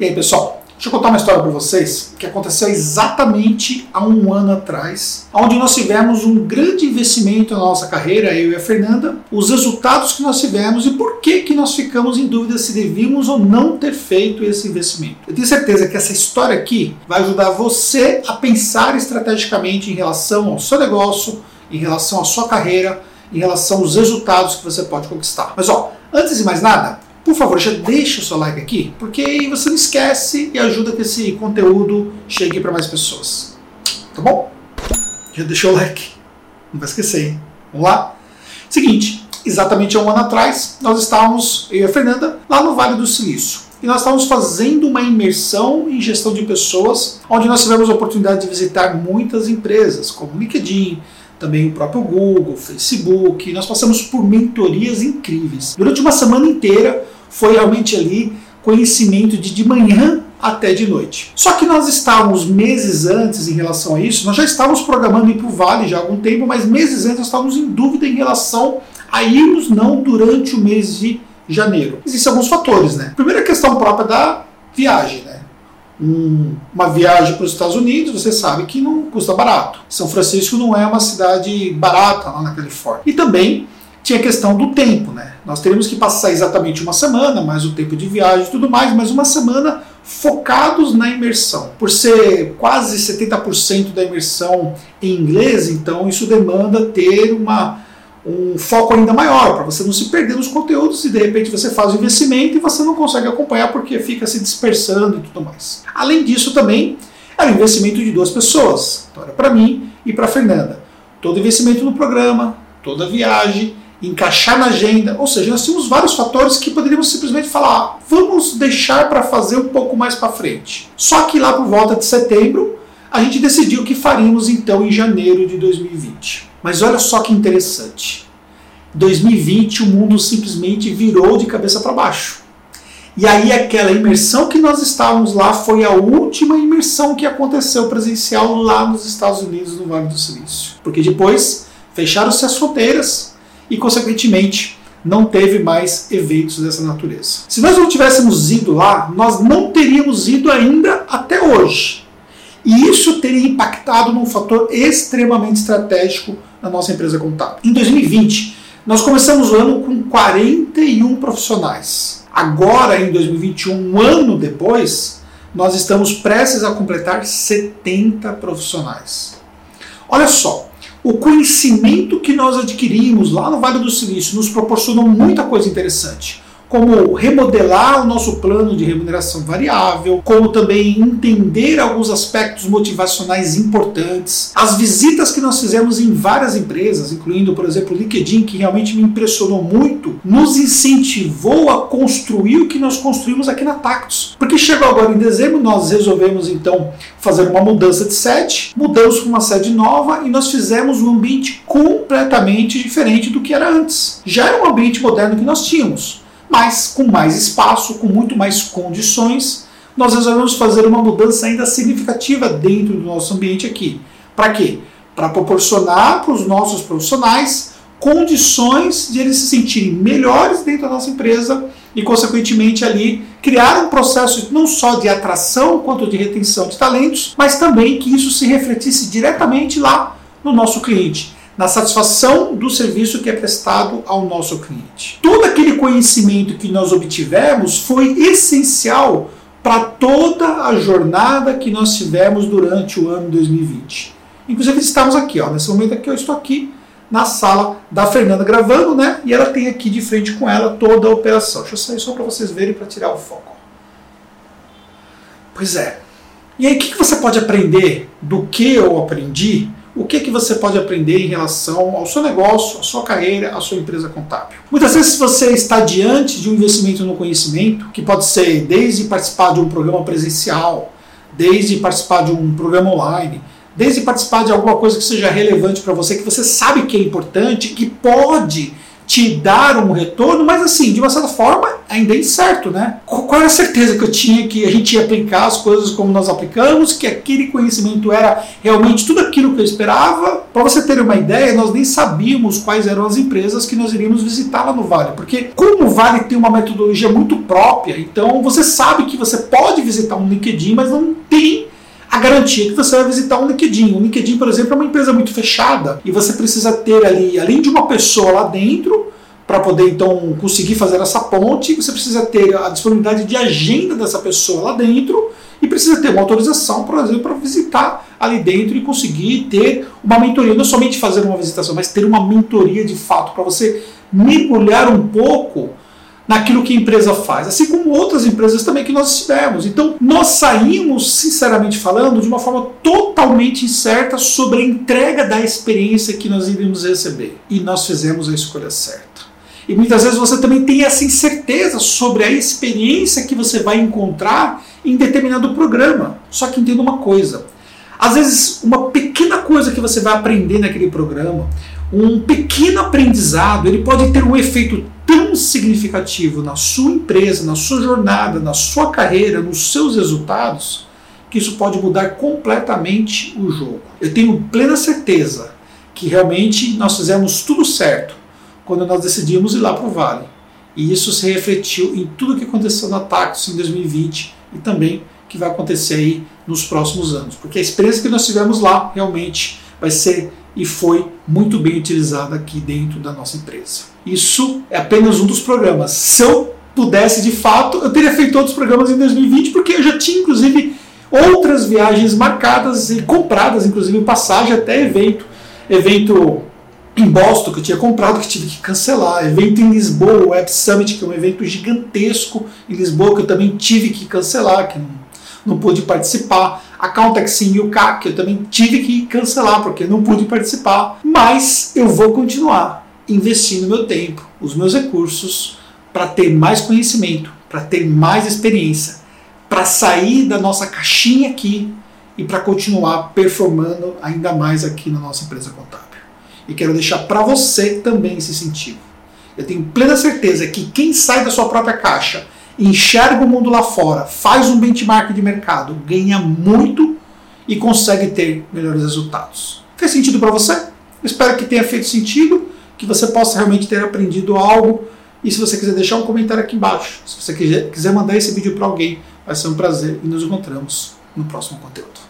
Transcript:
E aí, pessoal, deixa eu contar uma história para vocês que aconteceu exatamente há um ano atrás, onde nós tivemos um grande investimento na nossa carreira, eu e a Fernanda, os resultados que nós tivemos e por que, que nós ficamos em dúvida se devíamos ou não ter feito esse investimento. Eu tenho certeza que essa história aqui vai ajudar você a pensar estrategicamente em relação ao seu negócio, em relação à sua carreira, em relação aos resultados que você pode conquistar. Mas ó, antes de mais nada, por favor, já deixa o seu like aqui, porque aí você não esquece e ajuda que esse conteúdo chegue para mais pessoas. Tá bom? Já deixou o like. Não vai esquecer, hein? Vamos lá? Seguinte, exatamente há um ano atrás, nós estávamos, eu e a Fernanda, lá no Vale do Silício. E nós estávamos fazendo uma imersão em gestão de pessoas, onde nós tivemos a oportunidade de visitar muitas empresas, como LinkedIn, também o próprio Google, Facebook. Nós passamos por mentorias incríveis. Durante uma semana inteira, foi realmente ali conhecimento de de manhã até de noite. Só que nós estávamos meses antes em relação a isso, nós já estávamos programando ir para o Vale já há algum tempo, mas meses antes nós estávamos em dúvida em relação a irmos não durante o mês de janeiro. Existem alguns fatores, né? Primeiro a questão própria da viagem, né? Um, uma viagem para os Estados Unidos, você sabe que não custa barato. São Francisco não é uma cidade barata lá na Califórnia. E também tinha a questão do tempo, né? Nós teríamos que passar exatamente uma semana, mais o tempo de viagem e tudo mais, mas uma semana focados na imersão. Por ser quase 70% da imersão em inglês, então isso demanda ter uma, um foco ainda maior, para você não se perder nos conteúdos e de repente você faz o investimento e você não consegue acompanhar porque fica se dispersando e tudo mais. Além disso, também era um investimento de duas pessoas, então era para mim e para Fernanda. Todo investimento no programa, toda viagem encaixar na agenda. Ou seja, nós tínhamos vários fatores que poderíamos simplesmente falar, ah, vamos deixar para fazer um pouco mais para frente. Só que lá por volta de setembro, a gente decidiu que faríamos então em janeiro de 2020. Mas olha só que interessante. 2020 o mundo simplesmente virou de cabeça para baixo. E aí aquela imersão que nós estávamos lá foi a última imersão que aconteceu presencial lá nos Estados Unidos, no Vale do Silício. Porque depois fecharam-se as fronteiras, e, consequentemente, não teve mais eventos dessa natureza. Se nós não tivéssemos ido lá, nós não teríamos ido ainda até hoje. E isso teria impactado num fator extremamente estratégico na nossa empresa contábil. Em 2020, nós começamos o ano com 41 profissionais. Agora, em 2021, um ano depois, nós estamos prestes a completar 70 profissionais. Olha só, o conhecimento que nós adquirimos lá no Vale do Silício nos proporcionou muita coisa interessante como remodelar o nosso plano de remuneração variável, como também entender alguns aspectos motivacionais importantes. As visitas que nós fizemos em várias empresas, incluindo, por exemplo, o LinkedIn, que realmente me impressionou muito, nos incentivou a construir o que nós construímos aqui na Tactus. Porque chegou agora em dezembro, nós resolvemos então fazer uma mudança de sede, mudamos para uma sede nova e nós fizemos um ambiente completamente diferente do que era antes. Já era um ambiente moderno que nós tínhamos mas com mais espaço, com muito mais condições, nós resolvemos fazer uma mudança ainda significativa dentro do nosso ambiente aqui. Para quê? Para proporcionar para os nossos profissionais condições de eles se sentirem melhores dentro da nossa empresa e, consequentemente, ali criar um processo não só de atração quanto de retenção de talentos, mas também que isso se refletisse diretamente lá no nosso cliente na satisfação do serviço que é prestado ao nosso cliente. Todo aquele conhecimento que nós obtivemos foi essencial para toda a jornada que nós tivemos durante o ano 2020. Inclusive estamos aqui, ó, nesse momento aqui eu estou aqui na sala da Fernanda gravando, né? E ela tem aqui de frente com ela toda a operação. Deixa eu sair só para vocês verem para tirar o foco. Pois é. E aí o que você pode aprender do que eu aprendi o que, que você pode aprender em relação ao seu negócio, à sua carreira, à sua empresa contábil. Muitas vezes você está diante de um investimento no conhecimento, que pode ser desde participar de um programa presencial, desde participar de um programa online, desde participar de alguma coisa que seja relevante para você, que você sabe que é importante, que pode te dar um retorno, mas assim, de uma certa forma, ainda é incerto, né? Qual era a certeza que eu tinha que a gente ia aplicar as coisas como nós aplicamos, que aquele conhecimento era realmente tudo aquilo que eu esperava? Para você ter uma ideia, nós nem sabíamos quais eram as empresas que nós iríamos visitar lá no Vale, porque como o Vale tem uma metodologia muito própria, então você sabe que você pode visitar um LinkedIn, mas não tem a garantia que você vai visitar um LinkedIn. O LinkedIn, por exemplo, é uma empresa muito fechada e você precisa ter ali, além de uma pessoa lá dentro, para poder então conseguir fazer essa ponte, você precisa ter a disponibilidade de agenda dessa pessoa lá dentro e precisa ter uma autorização, por exemplo, para visitar ali dentro e conseguir ter uma mentoria, não somente fazer uma visitação, mas ter uma mentoria de fato, para você mergulhar um pouco naquilo que a empresa faz, assim como outras empresas também que nós tivemos. Então, nós saímos, sinceramente falando, de uma forma totalmente incerta sobre a entrega da experiência que nós iríamos receber. E nós fizemos a escolha certa. E muitas vezes você também tem essa incerteza sobre a experiência que você vai encontrar em determinado programa. Só que entenda uma coisa: às vezes, uma pequena coisa que você vai aprender naquele programa, um pequeno aprendizado, ele pode ter um efeito tão significativo na sua empresa, na sua jornada, na sua carreira, nos seus resultados, que isso pode mudar completamente o jogo. Eu tenho plena certeza que realmente nós fizemos tudo certo quando nós decidimos ir lá para o Vale. E isso se refletiu em tudo que aconteceu na Taxi em 2020 e também que vai acontecer aí nos próximos anos. Porque a experiência que nós tivemos lá realmente vai ser e foi muito bem utilizada aqui dentro da nossa empresa. Isso é apenas um dos programas. Se eu pudesse de fato, eu teria feito outros programas em 2020, porque eu já tinha inclusive outras viagens marcadas e compradas, inclusive passagem até evento, evento em Boston que eu tinha comprado que tive que cancelar, evento em Lisboa, o Web Summit que é um evento gigantesco em Lisboa que eu também tive que cancelar, que não pude participar a Caltex em UK, que eu também tive que cancelar porque não pude participar, mas eu vou continuar investindo meu tempo, os meus recursos para ter mais conhecimento, para ter mais experiência, para sair da nossa caixinha aqui e para continuar performando ainda mais aqui na nossa empresa contábil. E quero deixar para você também esse incentivo. Eu tenho plena certeza que quem sai da sua própria caixa enxerga o mundo lá fora, faz um benchmark de mercado, ganha muito e consegue ter melhores resultados. Fez sentido para você? espero que tenha feito sentido, que você possa realmente ter aprendido algo. E se você quiser deixar um comentário aqui embaixo, se você quiser mandar esse vídeo para alguém, vai ser um prazer e nos encontramos no próximo conteúdo.